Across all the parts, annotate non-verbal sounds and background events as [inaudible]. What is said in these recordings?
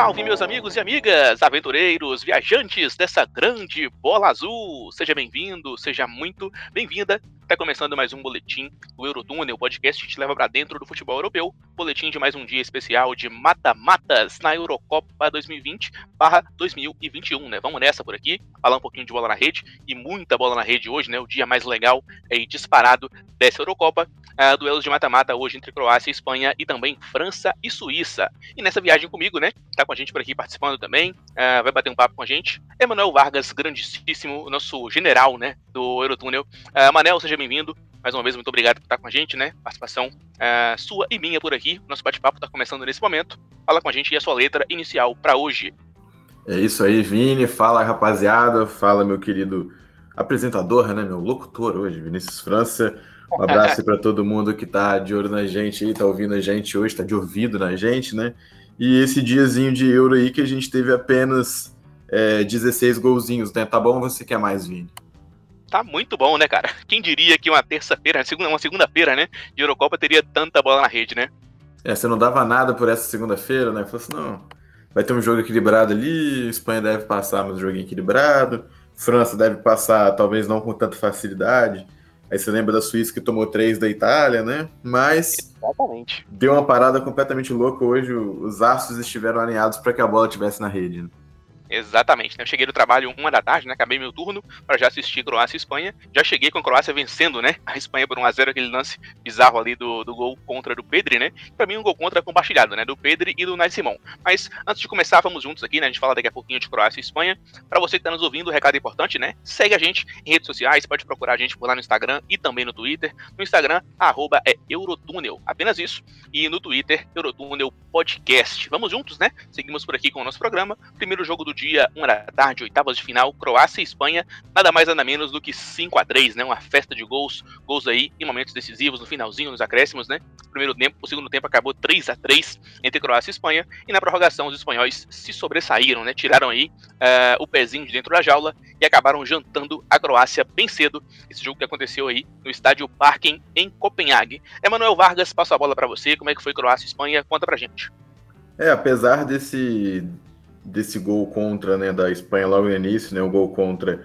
Salve, meus amigos e amigas, aventureiros, viajantes dessa grande bola azul. Seja bem-vindo, seja muito bem-vinda. Está começando mais um boletim do Eurotúnel, podcast que te leva para dentro do futebol europeu. Boletim de mais um dia especial de mata-matas na Eurocopa 2020/2021, né? Vamos nessa por aqui, falar um pouquinho de bola na rede e muita bola na rede hoje, né? O dia mais legal e disparado dessa Eurocopa. Uh, duelos de mata-mata hoje entre Croácia e Espanha e também França e Suíça. E nessa viagem comigo, né? Tá com a gente por aqui participando também, uh, vai bater um papo com a gente. Emanuel Vargas, grandíssimo, nosso general, né? Do Eurotúnel. Uh, Manel, seja bem-vindo. Mais uma vez, muito obrigado por estar com a gente, né? Participação uh, sua e minha por aqui. Nosso bate-papo está começando nesse momento. Fala com a gente e a sua letra inicial para hoje. É isso aí, Vini. Fala, rapaziada. Fala, meu querido apresentador, né? Meu locutor hoje, Vinícius França. Um [laughs] abraço para todo mundo que tá de olho na gente aí, tá ouvindo a gente hoje, tá de ouvido na gente, né? E esse diazinho de Euro aí que a gente teve apenas é, 16 golzinhos, né? Tá bom você quer mais, Vini? Tá muito bom, né, cara? [laughs] Quem diria que uma terça-feira, uma segunda-feira, né, de Eurocopa teria tanta bola na rede, né? É, você não dava nada por essa segunda-feira, né? Falou assim, não, vai ter um jogo equilibrado ali, Espanha deve passar, mas um joguinho equilibrado, França deve passar, talvez não com tanta facilidade. Aí você lembra da Suíça que tomou três da Itália, né? Mas Exatamente. deu uma parada completamente louca hoje. Os astros estiveram alinhados para que a bola estivesse na rede. Né? Exatamente, né? Eu cheguei do trabalho uma da tarde, né? Acabei meu turno para já assistir Croácia e Espanha. Já cheguei com a Croácia vencendo, né? A Espanha por 1x0, aquele lance bizarro ali do, do gol contra do Pedri, né? Pra mim, um gol contra compartilhado, né? Do Pedri e do Nai Simão. Mas antes de começar, vamos juntos aqui, né? A gente fala daqui a pouquinho de Croácia e Espanha. Para você que tá nos ouvindo, um recado importante, né? Segue a gente em redes sociais, pode procurar a gente por lá no Instagram e também no Twitter. No Instagram, arroba é Eurotúnel, apenas isso. E no Twitter, Eurotúnel Podcast. Vamos juntos, né? Seguimos por aqui com o nosso programa. Primeiro jogo do dia, 1 da tarde, oitavas de final, Croácia e Espanha, nada mais nada menos do que 5 a 3 né? Uma festa de gols, gols aí em momentos decisivos, no finalzinho, nos acréscimos, né? primeiro tempo, o segundo tempo acabou 3 a 3 entre Croácia e Espanha, e na prorrogação os espanhóis se sobressaíram, né? Tiraram aí uh, o pezinho de dentro da jaula e acabaram jantando a Croácia bem cedo. Esse jogo que aconteceu aí no estádio Parken em Copenhague. Emanuel Vargas, passo a bola para você. Como é que foi Croácia e Espanha? Conta pra gente. É, apesar desse desse gol contra, né, da Espanha logo no início, né, o gol contra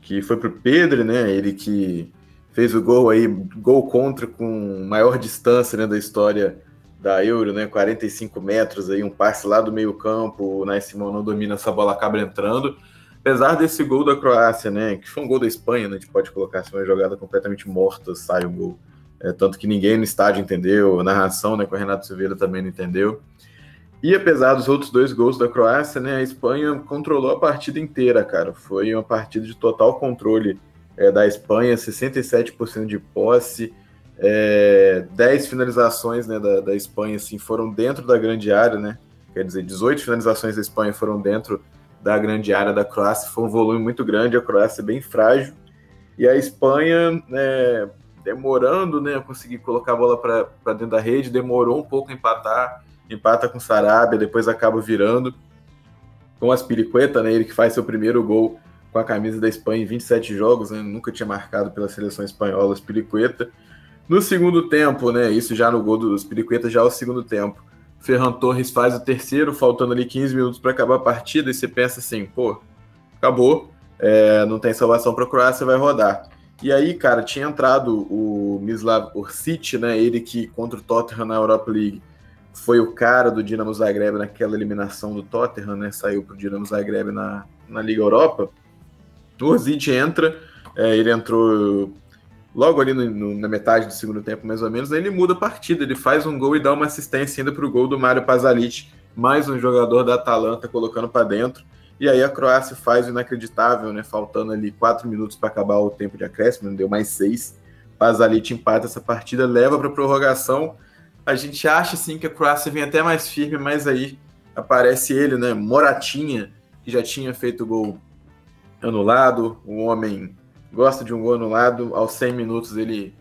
que foi pro Pedro, né, ele que fez o gol aí, gol contra com maior distância, né, da história da Euro, né, 45 metros aí, um passe lá do meio campo, o Nai Simão não domina essa bola, acaba entrando, apesar desse gol da Croácia, né, que foi um gol da Espanha, né, a gente pode colocar assim, uma jogada completamente morta, sai o gol, é, tanto que ninguém no estádio entendeu, a narração, né, com o Renato Silveira também não entendeu, e apesar dos outros dois gols da Croácia, né, a Espanha controlou a partida inteira, cara. Foi uma partida de total controle é, da Espanha, 67% de posse, é, 10 finalizações né, da, da Espanha assim, foram dentro da grande área, né? Quer dizer, 18 finalizações da Espanha foram dentro da grande área da Croácia. Foi um volume muito grande, a Croácia é bem frágil. E a Espanha, né, demorando né, a conseguir colocar a bola para dentro da rede, demorou um pouco a empatar empata com Sarabia, depois acaba virando com as Piriqueta, né? Ele que faz seu primeiro gol com a camisa da Espanha em 27 jogos, né? Nunca tinha marcado pela seleção espanhola, Piriqueta. No segundo tempo, né? Isso já no gol dos Piriqueta, já é o segundo tempo. Ferran Torres faz o terceiro, faltando ali 15 minutos para acabar a partida, e você pensa assim, pô, acabou, é, não tem salvação para a Croácia, vai rodar. E aí, cara, tinha entrado o Mislav Orsic, né? Ele que contra o Tottenham na Europa League foi o cara do Dinamo Zagreb naquela eliminação do Tottenham, né? Saiu para o Dinamo Zagreb na, na Liga Europa. O Orzic entra, é, ele entrou logo ali no, no, na metade do segundo tempo, mais ou menos, aí ele muda a partida, ele faz um gol e dá uma assistência ainda para o gol do Mário Pasalic, mais um jogador da Atalanta colocando para dentro. E aí a Croácia faz o inacreditável, né? Faltando ali quatro minutos para acabar o tempo de acréscimo, deu mais seis. Pasalic empata essa partida, leva para prorrogação a gente acha assim que a Croácia vem até mais firme, mas aí aparece ele, né? Moratinha, que já tinha feito gol anulado, um homem gosta de um gol anulado, aos 100 minutos ele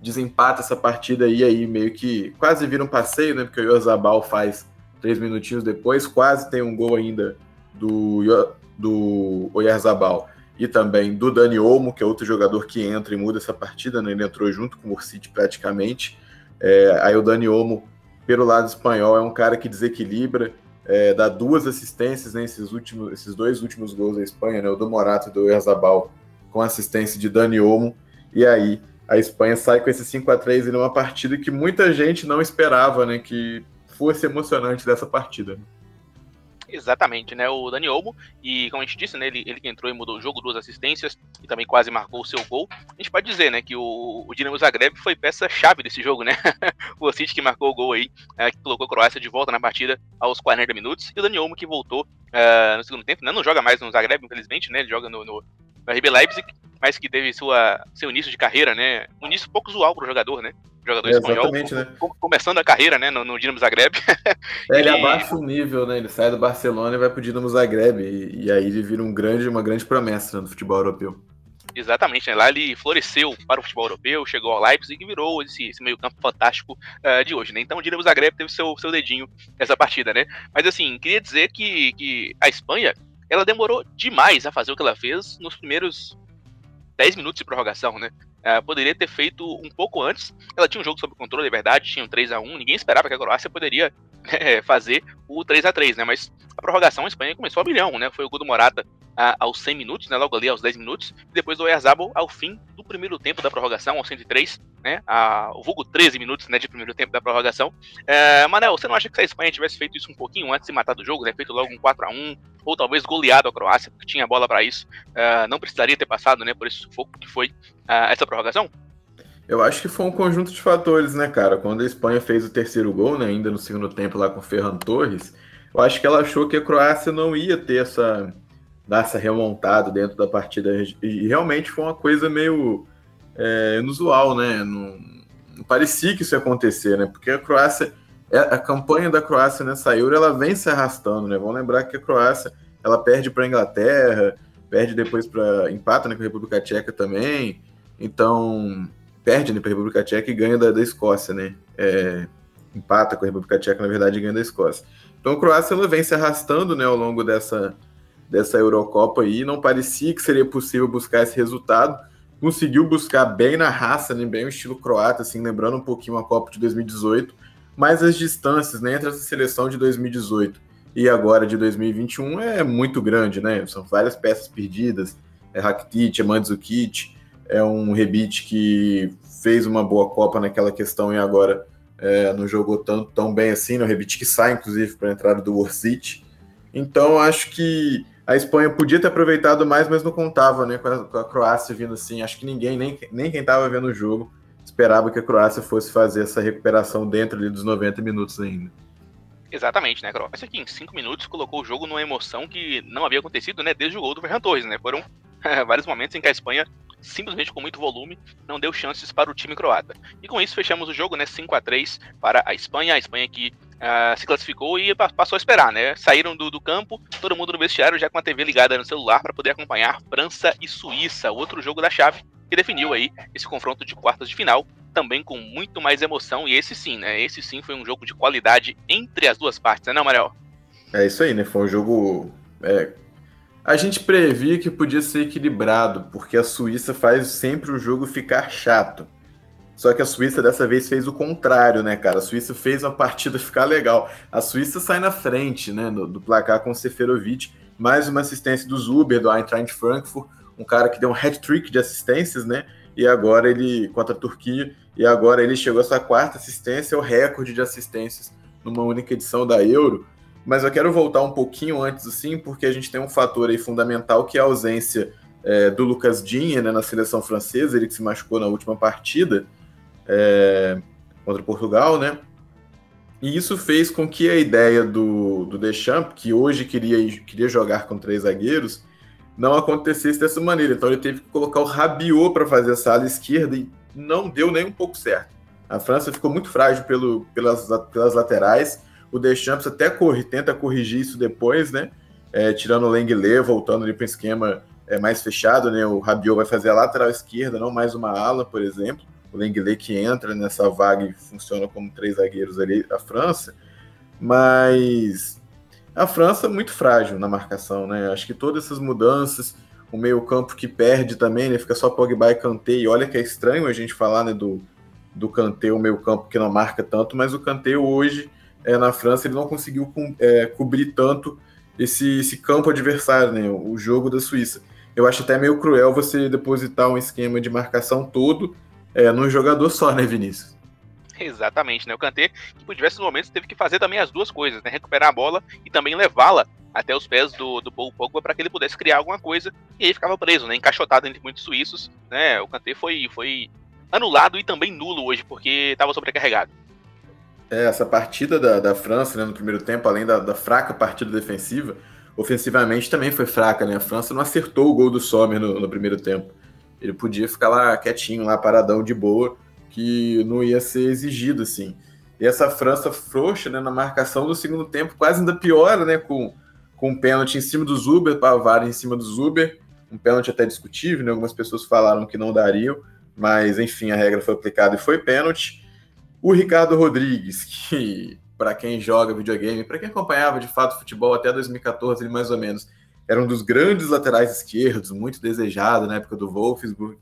desempata essa partida e aí meio que quase vira um passeio, né? Porque o Iozabal faz três minutinhos depois, quase tem um gol ainda do, do Oyarzabal e também do Dani Olmo, que é outro jogador que entra e muda essa partida, né? Ele entrou junto com o Urcite praticamente. É, aí o Dani Olmo, pelo lado espanhol, é um cara que desequilibra, é, dá duas assistências nesses né, últimos, esses dois últimos gols da Espanha, né, o do Morato e do Erzabal, com assistência de Dani Olmo, e aí a Espanha sai com esse 5 a 3 em uma partida que muita gente não esperava, né, que fosse emocionante dessa partida. Exatamente, né? O Dani Olmo, e como a gente disse, né, ele, ele que entrou e mudou o jogo, duas assistências e também quase marcou o seu gol. A gente pode dizer, né, que o, o Dinamo Zagreb foi peça-chave desse jogo, né? [laughs] o Ossit que marcou o gol aí, é, que colocou a Croácia de volta na partida aos 40 minutos, e o Dani Olmo que voltou uh, no segundo tempo, né? Não joga mais no Zagreb, infelizmente, né? Ele joga no, no, no RB Leipzig, mas que teve sua, seu início de carreira, né? Um início pouco usual para o jogador, né? Jogador é, espanhol, né? começando a carreira, né, no, no Dinamo Zagreb. [laughs] É, ele, abaixa o nível, né? Ele sai do Barcelona e vai para o Dinamo Zagreb e, e, aí ele vira um grande, uma grande promessa né, no futebol europeu. Exatamente, né? Lá ele floresceu para o futebol europeu, chegou ao Leipzig e virou esse, esse meio-campo fantástico uh, de hoje, né? Então o Dinamo Zagreb teve seu, seu dedinho nessa partida, né? Mas assim, queria dizer que, que a Espanha ela demorou demais a fazer o que ela fez nos primeiros 10 minutos de prorrogação, né? Uh, poderia ter feito um pouco antes. Ela tinha um jogo sob controle, é verdade, tinha um 3 a 1 ninguém esperava que a Croácia poderia [laughs] é, fazer o 3 a 3 né? Mas a prorrogação a Espanha começou a milhão, né? Foi o gol do Morata uh, aos 100 minutos, né? Logo ali aos 10 minutos, e depois do Oyarzabal ao fim primeiro tempo da prorrogação, aos 103, né? Uh, o vulgo 13 minutos, né? De primeiro tempo da prorrogação. Uh, Manel, você não acha que se a Espanha tivesse feito isso um pouquinho antes de matar do jogo, né? Feito logo um 4 a 1 ou talvez goleado a Croácia, porque tinha bola para isso, uh, não precisaria ter passado, né? Por esse sufoco que foi essa prorrogação? Eu acho que foi um conjunto de fatores, né, cara? Quando a Espanha fez o terceiro gol, né, ainda no segundo tempo lá com o Ferran Torres, eu acho que ela achou que a Croácia não ia ter essa, dar essa remontada dentro da partida. E realmente foi uma coisa meio é, inusual, né? Não, não, parecia que isso ia acontecer, né? Porque a Croácia, é, a campanha da Croácia nessa Euro, ela vem se arrastando, né? Vamos lembrar que a Croácia, ela perde para a Inglaterra, perde depois para empata né, com a República Tcheca também. Então, perde né, para a República Tcheca e ganha da, da Escócia, né? É, empata com a República Tcheca, na verdade, e ganha da Escócia. Então a Croácia ela vem se arrastando né, ao longo dessa, dessa Eurocopa aí, não parecia que seria possível buscar esse resultado. Conseguiu buscar bem na raça, né, bem o estilo croata, assim, lembrando um pouquinho a Copa de 2018, mas as distâncias né, entre essa seleção de 2018 e agora de 2021 é muito grande, né? São várias peças perdidas. É Rakitic, é Mandzukic, é um Rebite que fez uma boa Copa naquela questão e agora é, não jogou tão, tão bem assim, no Rebite que sai, inclusive, para a entrada do Orsic. Então, acho que a Espanha podia ter aproveitado mais, mas não contava né, com, a, com a Croácia vindo assim. Acho que ninguém, nem, nem quem estava vendo o jogo, esperava que a Croácia fosse fazer essa recuperação dentro ali, dos 90 minutos ainda. Exatamente, né, Croácia que em 5 minutos colocou o jogo numa emoção que não havia acontecido né, desde o gol do Ferran Torres, né? Foram [laughs] vários momentos em que a Espanha simplesmente com muito volume, não deu chances para o time croata. E com isso fechamos o jogo, né, 5 a 3 para a Espanha, a Espanha que uh, se classificou e passou a esperar, né? Saíram do, do campo, todo mundo no vestiário já com a TV ligada no celular para poder acompanhar França e Suíça, outro jogo da chave que definiu aí esse confronto de quartas de final, também com muito mais emoção e esse sim, né? Esse sim foi um jogo de qualidade entre as duas partes, né, não, Mariel? É isso aí, né? Foi um jogo é, a gente previa que podia ser equilibrado, porque a Suíça faz sempre o jogo ficar chato. Só que a Suíça dessa vez fez o contrário, né, cara? A Suíça fez uma partida ficar legal. A Suíça sai na frente, né, do, do placar com o Seferovic, mais uma assistência do Zuber, do Eintracht Frankfurt, um cara que deu um hat-trick de assistências, né? E agora ele, contra a Turquia, e agora ele chegou a sua quarta assistência, o recorde de assistências numa única edição da Euro. Mas eu quero voltar um pouquinho antes, assim, porque a gente tem um fator aí fundamental que é a ausência é, do Lucas Digne né, na seleção francesa, ele que se machucou na última partida é, contra Portugal, né? E isso fez com que a ideia do, do Deschamps, que hoje queria, queria jogar com três zagueiros, não acontecesse dessa maneira. Então ele teve que colocar o Rabiot para fazer essa ala esquerda e não deu nem um pouco certo. A França ficou muito frágil pelo, pelas, pelas laterais o Deschamps até corre, tenta corrigir isso depois, né? É, tirando o Lenglet, voltando ali para o esquema é, mais fechado, né? O Rabiot vai fazer a lateral esquerda, não mais uma ala, por exemplo. O Lenglet que entra nessa vaga e funciona como três zagueiros ali, a França. Mas a França é muito frágil na marcação, né? Acho que todas essas mudanças, o meio-campo que perde também, né? Fica só Pogba e Kanté. E olha que é estranho a gente falar, né, do, do Kanté, o meio-campo que não marca tanto, mas o Kanté hoje é, na França ele não conseguiu é, cobrir tanto esse, esse campo adversário, né? O jogo da Suíça. Eu acho até meio cruel você depositar um esquema de marcação todo é, num jogador só, né, Vinícius? Exatamente, né? O Kanté, que por diversos momentos teve que fazer também as duas coisas, né? Recuperar a bola e também levá-la até os pés do, do Paul Pogba para que ele pudesse criar alguma coisa e aí ficava preso, né? Encaixotado entre muitos suíços, né? O Kanté foi, foi anulado e também nulo hoje porque estava sobrecarregado. É, essa partida da, da França né, no primeiro tempo, além da, da, fraca partida defensiva, ofensivamente também foi fraca, né? A França não acertou o gol do Sommer no, no primeiro tempo. Ele podia ficar lá quietinho, lá paradão de boa, que não ia ser exigido, assim. E essa França frouxa né, na marcação do segundo tempo quase ainda piora, né? Com, com um pênalti em cima do Zuber, Pavar em cima do Zuber, um pênalti até discutível, né? Algumas pessoas falaram que não dariam, mas enfim, a regra foi aplicada e foi pênalti. O Ricardo Rodrigues, [laughs] que para quem joga videogame, para quem acompanhava de fato futebol até 2014, mais ou menos, era um dos grandes laterais esquerdos, muito desejado na época do Wolfsburg.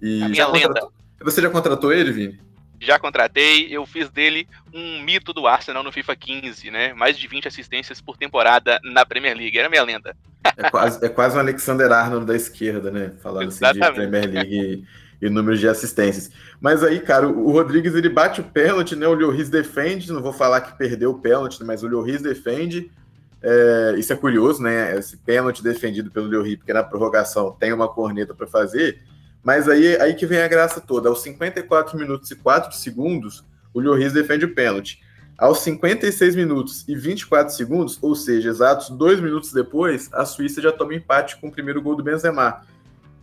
E a minha lenda. Contratou... Você já contratou ele, Vini? Já contratei, eu fiz dele um mito do Arsenal no FIFA 15, né? Mais de 20 assistências por temporada na Premier League. Era minha lenda. É quase, é quase um Alexander Arnold da esquerda, né? Falando assim de Premier League e, e números de assistências. Mas aí, cara, o Rodrigues ele bate o pênalti, né? O Lloris defende. Não vou falar que perdeu o pênalti, mas o Lloris defende. É, isso é curioso, né? Esse pênalti defendido pelo Lloris, porque na prorrogação tem uma corneta para fazer. Mas aí, aí que vem a graça toda. Aos 54 minutos e 4 segundos, o Lloris defende o pênalti. Aos 56 minutos e 24 segundos, ou seja, exatos dois minutos depois, a Suíça já toma empate com o primeiro gol do Benzema.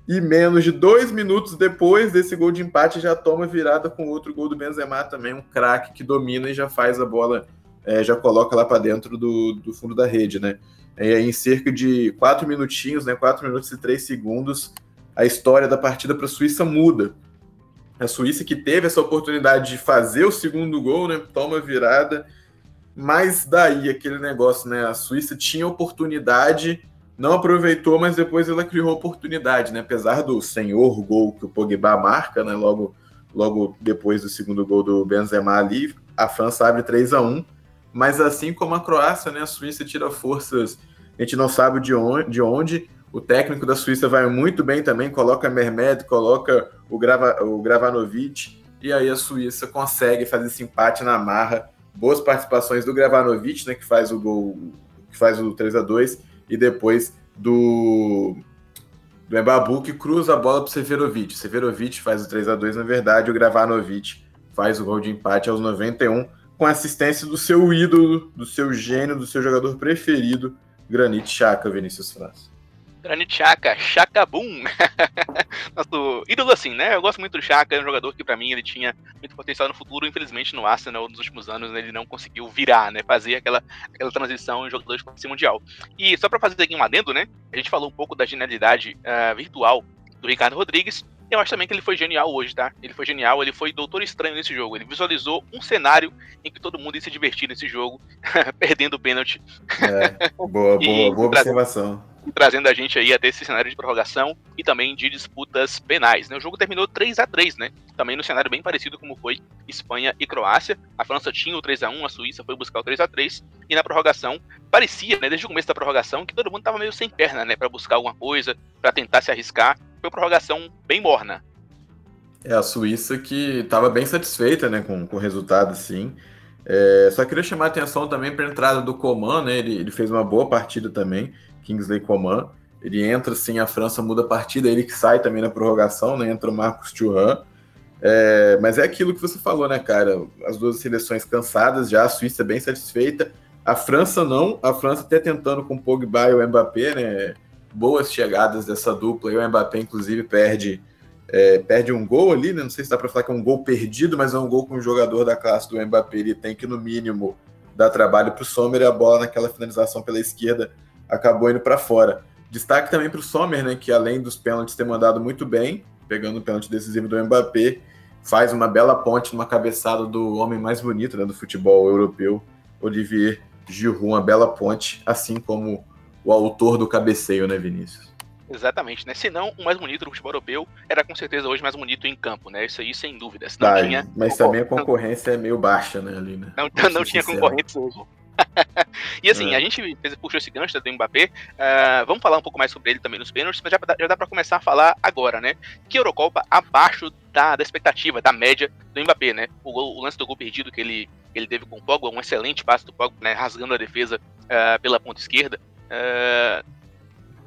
E menos de dois minutos depois desse gol de empate, já toma virada com outro gol do Benzema também, um craque que domina e já faz a bola, é, já coloca lá para dentro do, do fundo da rede, né? E aí, em cerca de quatro minutinhos, né? Quatro minutos e três segundos, a história da partida para a Suíça muda. A Suíça que teve essa oportunidade de fazer o segundo gol, né, toma virada, mas daí aquele negócio, né, a Suíça tinha oportunidade, não aproveitou, mas depois ela criou oportunidade, né, apesar do senhor gol que o Pogba marca, né, logo, logo depois do segundo gol do Benzema ali, a França abre 3 a 1 mas assim como a Croácia, né, a Suíça tira forças, a gente não sabe de onde, de onde o técnico da Suíça vai muito bem também, coloca Mermed, coloca o, Grava, o Gravanovic, e aí a Suíça consegue fazer esse empate na marra. Boas participações do Gravanovic, né, que faz o gol, que faz o 3 a 2 e depois do do Embabu que cruza a bola para o Severovic. Severovic faz o 3 a 2 na verdade, o Gravanovic faz o gol de empate aos 91 com assistência do seu ídolo, do seu gênio, do seu jogador preferido, Granit Xhaka, Vinícius França. Granit Xhaka, Xhaka Boom. [laughs] Nosso ídolo assim, né? Eu gosto muito do Xhaka, é um jogador que para mim ele tinha muito potencial no futuro, infelizmente no Arsenal nos últimos anos né, ele não conseguiu virar, né? Fazer aquela, aquela transição em jogador de classe mundial. E só para fazer aqui um adendo, né? A gente falou um pouco da genialidade uh, virtual do Ricardo Rodrigues. Eu acho também que ele foi genial hoje, tá? Ele foi genial, ele foi doutor estranho nesse jogo. Ele visualizou um cenário em que todo mundo ia se divertir nesse jogo, [laughs] perdendo o pênalti. É, boa, boa, boa observação trazendo a gente aí até esse cenário de prorrogação e também de disputas penais. Né? O jogo terminou 3 a 3 né? Também no cenário bem parecido como foi Espanha e Croácia. A França tinha o 3 a 1 a Suíça foi buscar o 3 a 3 e na prorrogação parecia, né, desde o começo da prorrogação, que todo mundo estava meio sem perna, né, para buscar alguma coisa, para tentar se arriscar. Foi uma prorrogação bem morna. É, a Suíça que estava bem satisfeita, né, com, com o resultado, sim. É, só queria chamar a atenção também para a entrada do Coman, né? Ele, ele fez uma boa partida também. Kingsley Coman. Ele entra sim, a França muda a partida, ele que sai também na prorrogação, né? Entra o Marcos Thuram. É, mas é aquilo que você falou, né, cara? As duas seleções cansadas já, a Suíça bem satisfeita. A França não, a França até tentando com o Pogba e o Mbappé, né? Boas chegadas dessa dupla, e o Mbappé, inclusive, perde, é, perde um gol ali, né? Não sei se dá para falar que é um gol perdido, mas é um gol com um jogador da classe do Mbappé. Ele tem que, no mínimo, dar trabalho para o Sommer e a bola naquela finalização pela esquerda acabou indo para fora. Destaque também para o Sommer, né, que além dos pênaltis ter mandado muito bem, pegando o pênalti decisivo do Mbappé, faz uma bela ponte numa cabeçada do homem mais bonito né, do futebol europeu, Olivier Giroud, uma bela ponte, assim como o autor do cabeceio, né, Vinícius? Exatamente, né? Se não, o mais bonito do futebol europeu era com certeza hoje mais bonito em campo, né? Isso aí sem dúvida. não tá, tinha mas também a concorrência é meio baixa, né, ali, né? Não, não tinha concorrência hoje. [laughs] e assim, é. a gente puxou esse gancho do Mbappé. Uh, vamos falar um pouco mais sobre ele também nos pênaltis, mas já, já dá para começar a falar agora, né? Que Eurocopa abaixo da, da expectativa, da média do Mbappé, né? O, gol, o lance do gol perdido que ele, ele teve com o Pogba, um excelente passe do Pogba, né? Rasgando a defesa uh, pela ponta esquerda. Uh,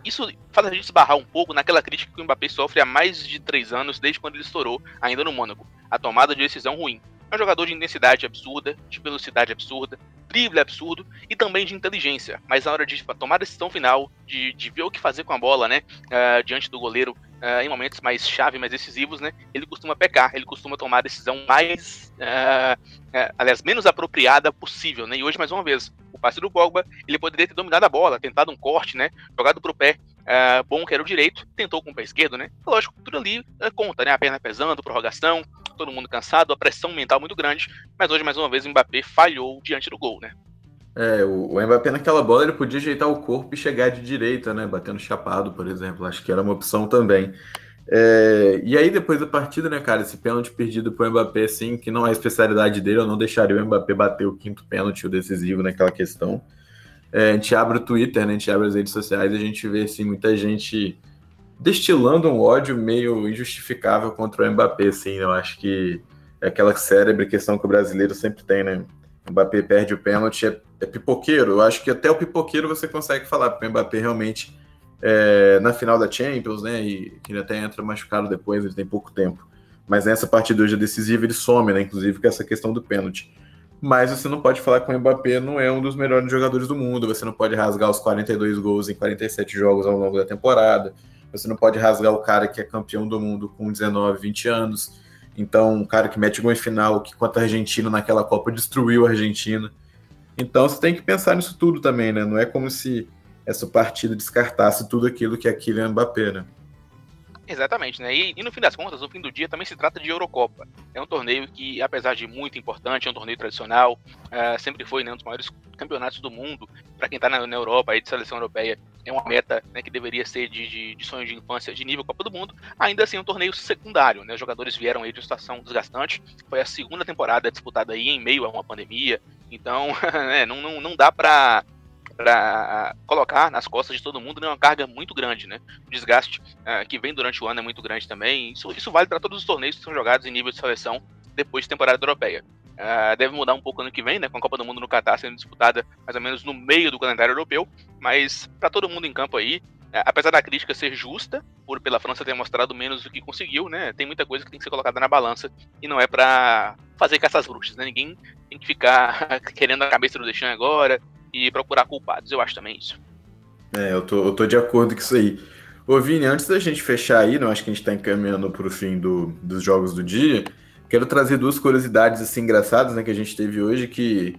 isso faz a gente esbarrar um pouco naquela crítica que o Mbappé sofre há mais de três anos, desde quando ele estourou, ainda no Mônaco. A tomada de decisão ruim. É um jogador de intensidade absurda, de velocidade absurda, drible absurdo e também de inteligência. Mas na hora de tomar a decisão final, de, de ver o que fazer com a bola, né, uh, diante do goleiro, uh, em momentos mais chave, mais decisivos, né, ele costuma pecar, ele costuma tomar a decisão mais, uh, aliás, menos apropriada possível, né. E hoje, mais uma vez, passe do Pogba, ele poderia ter dominado a bola, tentado um corte, né, jogado pro pé, Uh, bom que era o direito, tentou com o pé esquerdo, né? Lógico, tudo ali uh, conta, né? A perna pesando, prorrogação, todo mundo cansado, a pressão mental muito grande, mas hoje, mais uma vez, o Mbappé falhou diante do gol, né? É, o, o Mbappé naquela bola ele podia ajeitar o corpo e chegar de direita, né? Batendo chapado, por exemplo. Acho que era uma opção também. É, e aí, depois da partida, né, cara, esse pênalti perdido pro Mbappé, assim, que não é a especialidade dele, eu não deixaria o Mbappé bater o quinto pênalti, o decisivo naquela questão. É, a gente abre o Twitter, né, a gente abre as redes sociais e a gente vê, assim, muita gente destilando um ódio meio injustificável contra o Mbappé, assim, eu acho que é aquela cérebro questão que o brasileiro sempre tem, né? O Mbappé perde o pênalti, é, é pipoqueiro. Eu acho que até o pipoqueiro você consegue falar, porque o Mbappé realmente é, na final da Champions, né? E ele até entra machucado depois, ele tem pouco tempo. Mas nessa partida hoje decisiva ele some, né? Inclusive com essa questão do pênalti. Mas você não pode falar que o Mbappé não é um dos melhores jogadores do mundo. Você não pode rasgar os 42 gols em 47 jogos ao longo da temporada. Você não pode rasgar o cara que é campeão do mundo com 19, 20 anos. Então, um cara que mete gol em final, que contra a Argentina naquela Copa destruiu a Argentina. Então, você tem que pensar nisso tudo também, né? Não é como se essa partida descartasse tudo aquilo que é Kylian Mbappé, né? Exatamente, né? E, e, no fim das contas, no fim do dia, também se trata de Eurocopa. É um torneio que, apesar de muito importante, é um torneio tradicional, uh, sempre foi né, um dos maiores campeonatos do mundo. Para quem está na, na, Europa, aí de seleção europeia, é uma meta né, que deveria ser de, de, de, sonho de infância de nível Copa do Mundo. Ainda assim, é um torneio secundário, né? Os jogadores vieram aí de uma situação desgastante. Foi a segunda temporada disputada aí em meio a uma pandemia. Então, né, [laughs] não, não, não dá para para colocar nas costas de todo mundo né, uma carga muito grande, né? O desgaste uh, que vem durante o ano é muito grande também. Isso, isso vale para todos os torneios que são jogados em nível de seleção depois de temporada europeia. Uh, deve mudar um pouco ano que vem, né? Com a Copa do Mundo no Catar sendo disputada mais ou menos no meio do calendário europeu, mas para todo mundo em campo aí, uh, apesar da crítica ser justa, por pela França ter mostrado menos do que conseguiu, né? Tem muita coisa que tem que ser colocada na balança e não é para fazer caças bruxas, né? Ninguém tem que ficar [laughs] querendo a cabeça do Deschamps agora, e procurar culpados. Eu acho também isso. É, eu tô, eu tô de acordo com isso aí. Ô Vini, antes da gente fechar aí, não acho que a gente está encaminhando para o fim do, dos jogos do dia, quero trazer duas curiosidades assim engraçadas né, que a gente teve hoje, que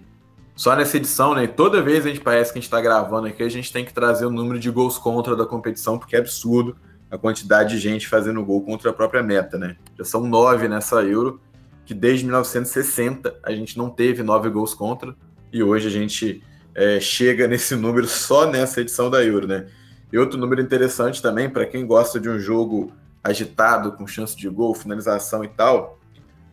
só nessa edição, né, toda vez a gente parece que a gente está gravando aqui, a gente tem que trazer o número de gols contra da competição, porque é absurdo a quantidade de gente fazendo gol contra a própria meta, né? Já são nove nessa Euro, que desde 1960 a gente não teve nove gols contra, e hoje a gente é, chega nesse [laughs] número só nessa edição da Euro, né? E outro número interessante também, para quem gosta de um jogo agitado, com chance de gol, finalização e tal,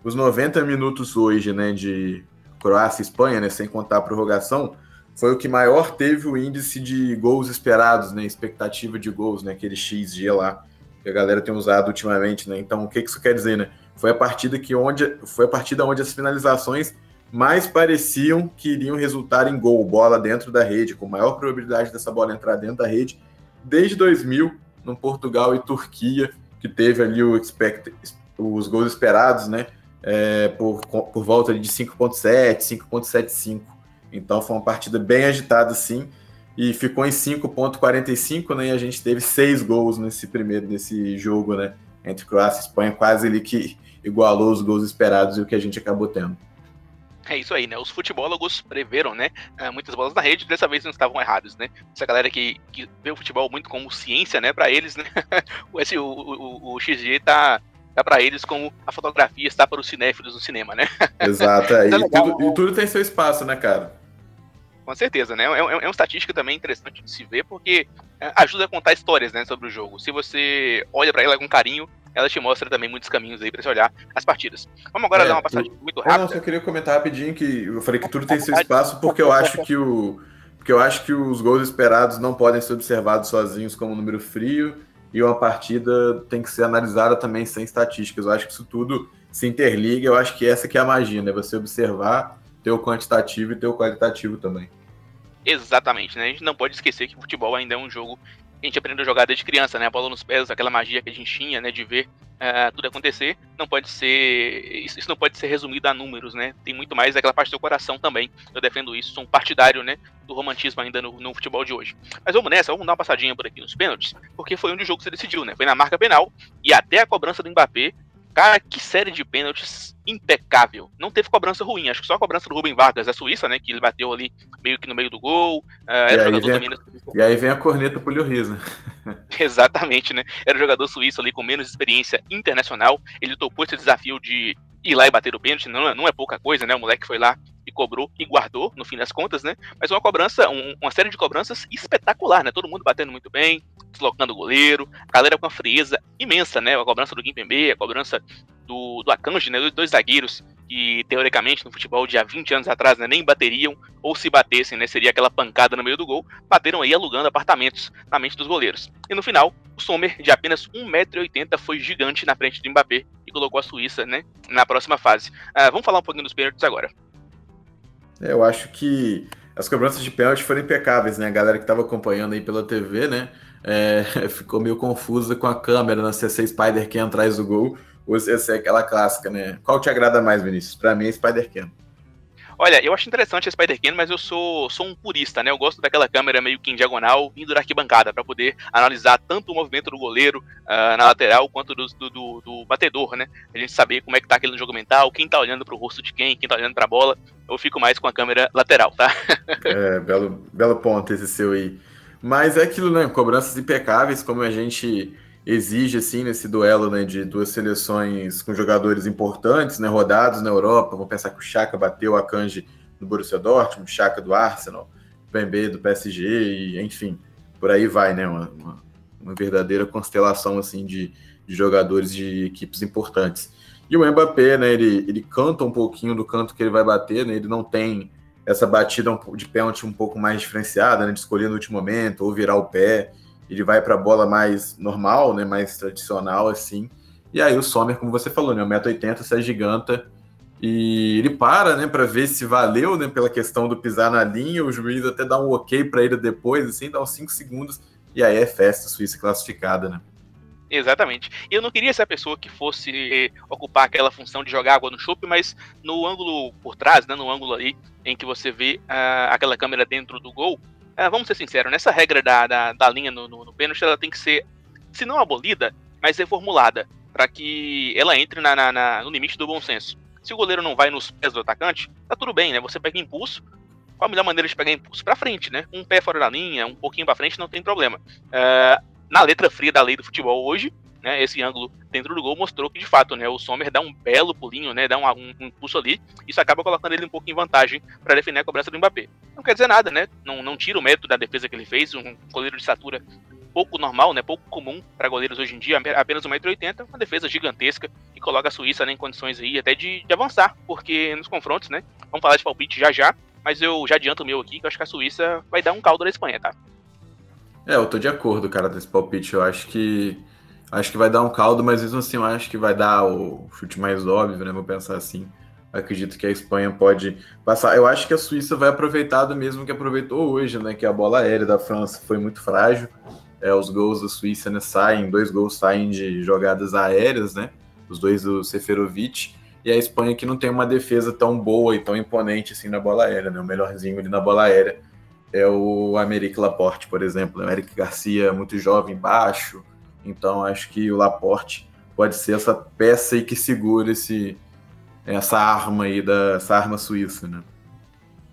os 90 minutos hoje, né, de Croácia e Espanha, né, sem contar a prorrogação, foi o que maior teve o índice de gols esperados, né, expectativa de gols, né, aquele XG lá que a galera tem usado ultimamente, né? Então, o que isso quer dizer, né? Foi a partida que onde foi a partida onde as finalizações mais pareciam que iriam resultar em gol, bola dentro da rede, com maior probabilidade dessa bola entrar dentro da rede, desde 2000, no Portugal e Turquia, que teve ali o expect, os gols esperados, né, é, por, por volta de 5.7, 5.75. Então foi uma partida bem agitada, sim, e ficou em 5.45, né, e a gente teve seis gols nesse primeiro, nesse jogo, né, entre Croácia e Espanha, quase ali que igualou os gols esperados e o que a gente acabou tendo. É isso aí, né? Os futebólogos preveram, né? Eh, muitas bolas na rede, dessa vez não estavam errados, né? Essa galera que, que vê o futebol muito como ciência, né? Para eles, né? [laughs] Esse, o, o, o XG tá, tá para eles como a fotografia está para os cinéfilos do cinema, né? [laughs] Exato, é. e, tudo, e tudo tem seu espaço, né, cara? Com certeza, né? É, é, é uma estatística também interessante de se ver, porque ajuda a contar histórias né, sobre o jogo. Se você olha para ela com carinho, ela te mostra também muitos caminhos aí para você olhar as partidas. Vamos agora é, dar uma passagem tu... muito rápida. Eu só queria comentar rapidinho que eu falei que tudo tem seu espaço porque eu [laughs] acho que o porque eu acho que os gols esperados não podem ser observados sozinhos como número frio e uma partida tem que ser analisada também sem estatísticas. Eu acho que isso tudo se interliga, eu acho que essa que é a magia, né? Você observar, ter o quantitativo e ter o qualitativo também. Exatamente, né? A gente não pode esquecer que o futebol ainda é um jogo a gente aprendeu a jogar desde criança, né? A bola nos pés, aquela magia que a gente tinha, né? De ver uh, tudo acontecer. Não pode ser. Isso não pode ser resumido a números, né? Tem muito mais aquela parte do coração também. Eu defendo isso, sou um partidário, né? Do romantismo ainda no, no futebol de hoje. Mas vamos nessa, vamos dar uma passadinha por aqui nos pênaltis, porque foi onde o jogo se decidiu, né? Foi na marca penal e até a cobrança do Mbappé Cara, que série de pênaltis impecável. Não teve cobrança ruim, acho que só a cobrança do Rubem Vargas da Suíça, né? Que ele bateu ali meio que no meio do gol. Uh, era e, aí vem, também... e aí vem a corneta pro Lloris, né? [laughs] Exatamente, né? Era um jogador suíço ali com menos experiência internacional. Ele topou esse desafio de ir lá e bater o pênalti, não, é, não é pouca coisa, né? O moleque foi lá cobrou e guardou, no fim das contas, né? Mas uma cobrança, um, uma série de cobranças espetacular, né? Todo mundo batendo muito bem, deslocando o goleiro, a galera com uma frieza imensa, né? A cobrança do Gimpembe, a cobrança do, do Akanji, né? Dos dois zagueiros que, teoricamente, no futebol de há 20 anos atrás, né, nem bateriam, ou se batessem, né? Seria aquela pancada no meio do gol, bateram aí alugando apartamentos na mente dos goleiros. E no final, o Sommer, de apenas 1,80m, foi gigante na frente do Mbappé e colocou a Suíça, né? Na próxima fase. Uh, vamos falar um pouquinho dos pênaltis agora. É, eu acho que as cobranças de pênalti foram impecáveis, né? A galera que estava acompanhando aí pela TV, né? É, [laughs] ficou meio confusa com a câmera na CC Spider Cam atrás do gol. Ou se é aquela clássica, né? Qual te agrada mais, Vinícius? Para mim é Spider Cam. Olha, eu acho interessante a Spider-Can, mas eu sou, sou um purista, né? Eu gosto daquela câmera meio que em diagonal, vindo da arquibancada, para poder analisar tanto o movimento do goleiro uh, na lateral, quanto do, do, do, do, batedor, né? A gente saber como é que tá aquele jogo mental, quem tá olhando pro rosto de quem, quem tá olhando pra bola. Eu fico mais com a câmera lateral, tá? [laughs] é, belo, belo ponto esse seu aí. Mas é aquilo, né? Cobranças impecáveis, como a gente exige assim nesse duelo né, de duas seleções com jogadores importantes, né, rodados na Europa. Vamos pensar que o Chaka bateu a Kanji do Borussia Dortmund, o Chaka do Arsenal, o Pembe do PSG, e, enfim, por aí vai, né? Uma, uma, uma verdadeira constelação assim de, de, jogadores de equipes importantes. E o Mbappé, né? Ele, ele canta um pouquinho do canto que ele vai bater, né? Ele não tem essa batida de pênalti um pouco mais diferenciada, né? De escolher no último momento ou virar o pé ele vai para a bola mais normal, né, mais tradicional assim. E aí o Sommer, como você falou, né, 1,80m se agiganta e ele para, né, para ver se valeu, né, pela questão do pisar na linha, o juiz até dá um OK para ele depois, assim, dá uns 5 segundos e aí é festa, Suíça classificada, né? Exatamente. Eu não queria ser a pessoa que fosse ocupar aquela função de jogar água no chope, mas no ângulo por trás, né, no ângulo ali em que você vê uh, aquela câmera dentro do gol, é, vamos ser sinceros, nessa regra da, da, da linha no, no, no pênalti, ela tem que ser, se não abolida, mas reformulada, para que ela entre na, na, na, no limite do bom senso. Se o goleiro não vai nos pés do atacante, tá tudo bem, né? Você pega impulso. Qual a melhor maneira de pegar impulso? Para frente, né? Um pé fora da linha, um pouquinho para frente, não tem problema. É, na letra fria da lei do futebol hoje, né, esse ângulo dentro do gol mostrou que de fato, né, o Sommer dá um belo pulinho, né, dá um, um, um impulso ali, isso acaba colocando ele um pouco em vantagem para defender a cobrança do Mbappé. Não quer dizer nada, né? Não, não tira o mérito da defesa que ele fez, um goleiro de estatura pouco normal, né, pouco comum para goleiros hoje em dia, apenas 1,80m, uma defesa gigantesca e coloca a Suíça né, em condições aí até de, de avançar, porque nos confrontos, né, vamos falar de palpite já já, mas eu já adianto o meu aqui, que eu acho que a Suíça vai dar um caldo na Espanha, tá? É, eu tô de acordo, cara, desse palpite. Eu acho que Acho que vai dar um caldo, mas mesmo assim eu acho que vai dar o chute mais óbvio, né? Vou pensar assim. Acredito que a Espanha pode passar. Eu acho que a Suíça vai aproveitar do mesmo que aproveitou hoje, né? Que a bola aérea da França foi muito frágil. É, os gols da Suíça né, saem, dois gols saem de jogadas aéreas, né? Os dois do Seferovic. E a Espanha que não tem uma defesa tão boa e tão imponente assim na bola aérea, né? O melhorzinho ali na bola aérea é o Américo Laporte, por exemplo. O Eric Garcia, muito jovem, baixo então acho que o Laporte pode ser essa peça aí que segura esse, essa arma aí, da, essa arma suíça, né?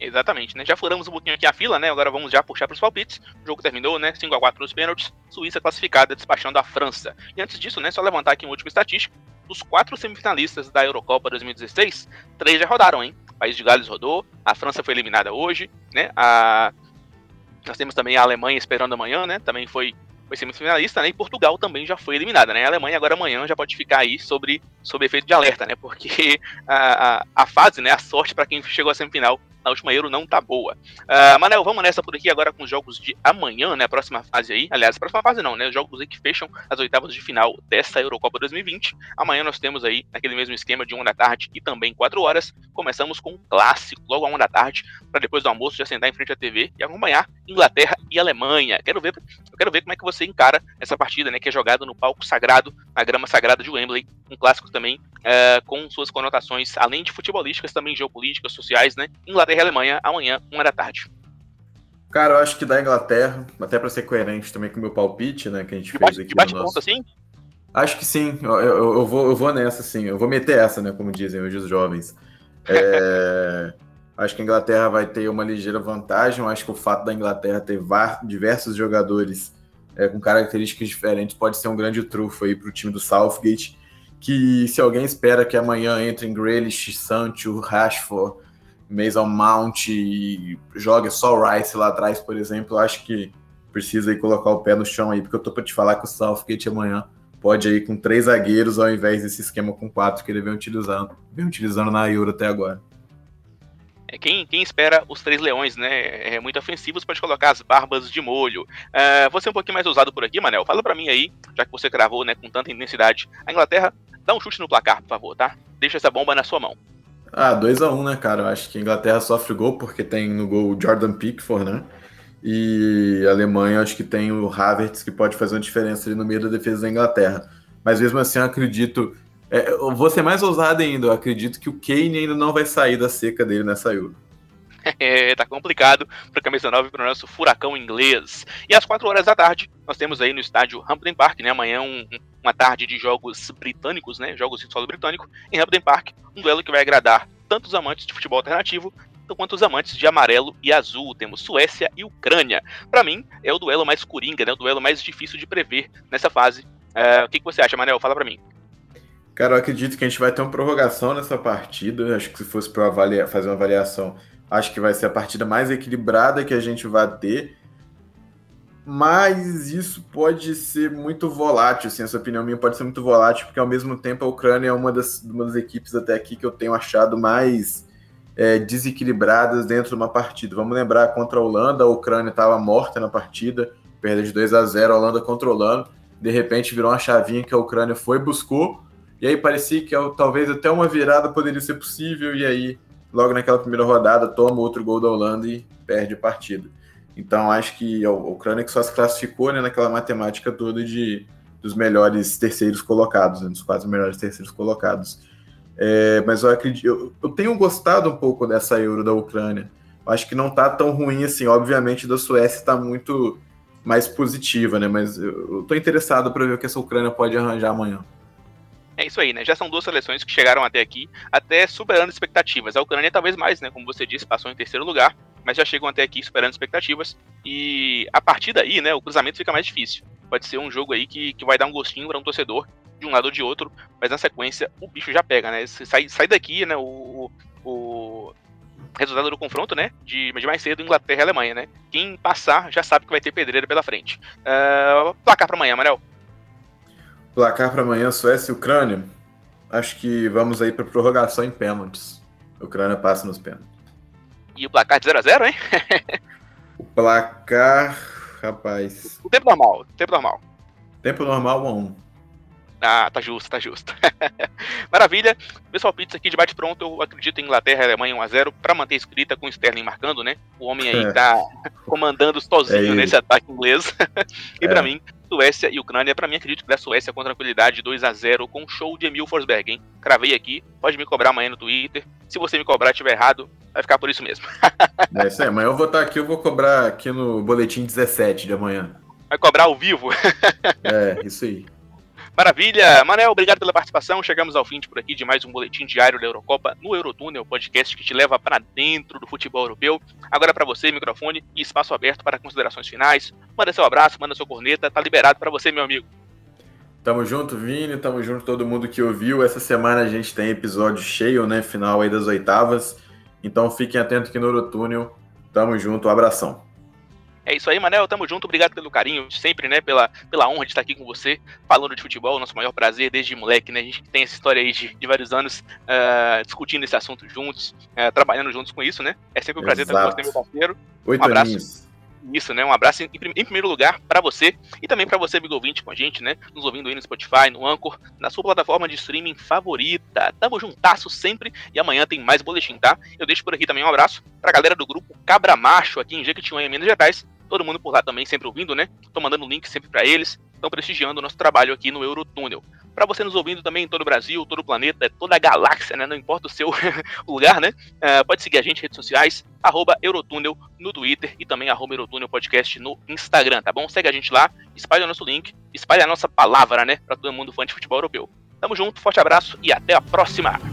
Exatamente, né? Já furamos um pouquinho aqui a fila, né? Agora vamos já puxar para os palpites. O jogo terminou, né? 5 a 4 nos pênaltis. Suíça classificada, despachando a França. E antes disso, né? Só levantar aqui um último estatístico. Dos quatro semifinalistas da Eurocopa 2016, três já rodaram, hein? O País de Gales rodou, a França foi eliminada hoje, né? A... Nós temos também a Alemanha esperando amanhã, né? Também foi foi semifinalista, né? E Portugal também já foi eliminada, né? A Alemanha agora amanhã já pode ficar aí sobre, sobre efeito de alerta, né? Porque [laughs] a, a, a fase, né? A sorte para quem chegou à semifinal na última Euro não tá boa. Uh, Manel, vamos nessa por aqui agora com os jogos de amanhã, né? A próxima fase aí. Aliás, a próxima fase não, né? Os jogos aí que fecham as oitavas de final dessa Eurocopa 2020. Amanhã nós temos aí aquele mesmo esquema de 1 da tarde e também 4 horas. Começamos com um clássico, logo a 1 da tarde, para depois do almoço já sentar em frente à TV e acompanhar Inglaterra e Alemanha. Quero ver, eu quero ver como é que você encara essa partida, né? Que é jogada no palco sagrado, na grama sagrada de Wembley. Um clássico também uh, com suas conotações, além de futebolísticas, também geopolíticas, sociais, né? Inglaterra e Alemanha amanhã, uma da tarde. Cara, eu acho que da Inglaterra, até para ser coerente também com o meu palpite, né, que a gente fez aqui bate no nosso... assim? Acho que sim, eu, eu, eu, vou, eu vou nessa, sim. Eu vou meter essa, né, como dizem hoje os jovens. É... [laughs] acho que a Inglaterra vai ter uma ligeira vantagem. Acho que o fato da Inglaterra ter diversos jogadores é, com características diferentes pode ser um grande trufo aí para o time do Southgate. Que se alguém espera que amanhã entre em Grealish, Sancho, Rashford, Mason Mount e joga só o Rice lá atrás, por exemplo, acho que precisa aí colocar o pé no chão aí, porque eu tô para te falar que o Southgate amanhã pode ir com três zagueiros ao invés desse esquema com quatro que ele vem utilizando, vem utilizando na Euro até agora. É quem, quem espera os três leões, né? É muito ofensivos, pode colocar as barbas de molho. Uh, você é um pouquinho mais ousado por aqui, Manel. Fala para mim aí, já que você cravou, né, com tanta intensidade. A Inglaterra, dá um chute no placar, por favor, tá? Deixa essa bomba na sua mão. Ah, 2x1, um, né, cara? Eu acho que a Inglaterra sofre gol porque tem no gol o Jordan Pickford, né? E a Alemanha, acho que tem o Havertz que pode fazer uma diferença ali no meio da defesa da Inglaterra. Mas mesmo assim, eu acredito. É, eu vou ser mais ousado ainda. Eu acredito que o Kane ainda não vai sair da seca dele nessa Euro. [laughs] É, tá complicado para camisa 9 para o nosso furacão inglês. E às 4 horas da tarde, nós temos aí no estádio Hampden Park, né? Amanhã um, uma tarde de jogos britânicos, né? Jogos em solo britânico, em Hampden Park, um duelo que vai agradar tanto os amantes de futebol alternativo quanto os amantes de amarelo e azul. Temos Suécia e Ucrânia. Para mim, é o duelo mais coringa, né? O duelo mais difícil de prever nessa fase. Uh, o que, que você acha, Manel? Fala para mim. Cara, eu acredito que a gente vai ter uma prorrogação nessa partida. Acho que se fosse para fazer uma avaliação Acho que vai ser a partida mais equilibrada que a gente vai ter. Mas isso pode ser muito volátil, assim, essa opinião minha pode ser muito volátil, porque ao mesmo tempo a Ucrânia é uma das, uma das equipes até aqui que eu tenho achado mais é, desequilibradas dentro de uma partida. Vamos lembrar, contra a Holanda, a Ucrânia estava morta na partida, perdeu de 2 a 0 a Holanda controlando, de repente virou uma chavinha que a Ucrânia foi buscou, e aí parecia que talvez até uma virada poderia ser possível, e aí logo naquela primeira rodada, toma outro gol da Holanda e perde a partida. Então acho que a Ucrânia que só se classificou né, naquela matemática toda de dos melhores terceiros colocados, né, dos quatro melhores terceiros colocados. É, mas eu acredito, eu, eu, tenho gostado um pouco dessa Euro da Ucrânia. Eu acho que não está tão ruim assim. Obviamente, da Suécia está muito mais positiva, né? Mas eu, estou interessado para ver o que essa Ucrânia pode arranjar amanhã. É isso aí, né? Já são duas seleções que chegaram até aqui, até superando expectativas. A Ucrânia talvez mais, né? Como você disse, passou em terceiro lugar, mas já chegam até aqui superando expectativas. E a partir daí, né, o cruzamento fica mais difícil. Pode ser um jogo aí que, que vai dar um gostinho para um torcedor de um lado ou de outro, mas na sequência o bicho já pega, né? Sai, sai daqui, né, o, o resultado do confronto, né, de, de mais cedo Inglaterra e Alemanha, né? Quem passar já sabe que vai ter pedreira pela frente. Uh, placar para amanhã, Manel. Placar para amanhã, Suécia e Ucrânia. Acho que vamos aí para prorrogação em pênaltis. A Ucrânia passa nos pênaltis. E o placar de 0x0, hein? o placar, rapaz. O tempo normal, tempo normal. Tempo normal 1 a 1. Ah, tá justo, tá justo. [laughs] Maravilha. Pessoal, pizza aqui de bate pronto. Eu acredito em Inglaterra e Alemanha 1x0 para manter escrita com o Sterling marcando, né? O homem aí tá [laughs] comandando sozinho é nesse ataque inglês. [laughs] e é. para mim, Suécia e Ucrânia, para mim, acredito que da Suécia com tranquilidade 2 a 0 com show de Emil Forsberg, hein? Cravei aqui, pode me cobrar amanhã no Twitter. Se você me cobrar e estiver errado, vai ficar por isso mesmo. é isso aí, amanhã eu vou estar aqui, eu vou cobrar aqui no boletim 17 de amanhã. Vai cobrar ao vivo? é, isso aí. Maravilha! Manel, obrigado pela participação. Chegamos ao fim de por aqui de mais um boletim diário da Eurocopa no Eurotúnel, podcast que te leva para dentro do futebol europeu. Agora para você, microfone e espaço aberto para considerações finais. Manda seu abraço, manda sua corneta, tá liberado para você, meu amigo. Tamo junto, Vini, tamo junto todo mundo que ouviu. Essa semana a gente tem episódio cheio, né? Final aí das oitavas. Então fiquem atentos aqui no Eurotúnel. Tamo junto, um abração. É isso aí, Manel. Tamo junto. Obrigado pelo carinho, sempre, né? Pela, pela honra de estar aqui com você, falando de futebol. Nosso maior prazer desde moleque, né? A gente tem essa história aí de, de vários anos uh, discutindo esse assunto juntos, uh, trabalhando juntos com isso, né? É sempre um prazer estar com você, meu parceiro. Oito um abraço. aninhos. Isso, né? Um abraço em, em primeiro lugar para você e também para você, amigo ouvinte, com a gente, né? Nos ouvindo aí no Spotify, no Anchor, na sua plataforma de streaming favorita. Tamo juntasso sempre e amanhã tem mais boletim, tá? Eu deixo por aqui também um abraço pra galera do grupo Cabra Macho aqui em Jequitinhonha, Minas Gerais. Todo mundo por lá também sempre ouvindo, né? Tô mandando link sempre para eles. Estão prestigiando o nosso trabalho aqui no Eurotúnel. Para você nos ouvindo também em todo o Brasil, todo o planeta, toda a galáxia, né? Não importa o seu [laughs] lugar, né? Uh, pode seguir a gente em redes sociais, arroba Eurotúnel no Twitter e também arroba Eurotúnel Podcast no Instagram, tá bom? Segue a gente lá, espalha o nosso link, espalha a nossa palavra, né? Para todo mundo fã de futebol europeu. Tamo junto, forte abraço e até a próxima!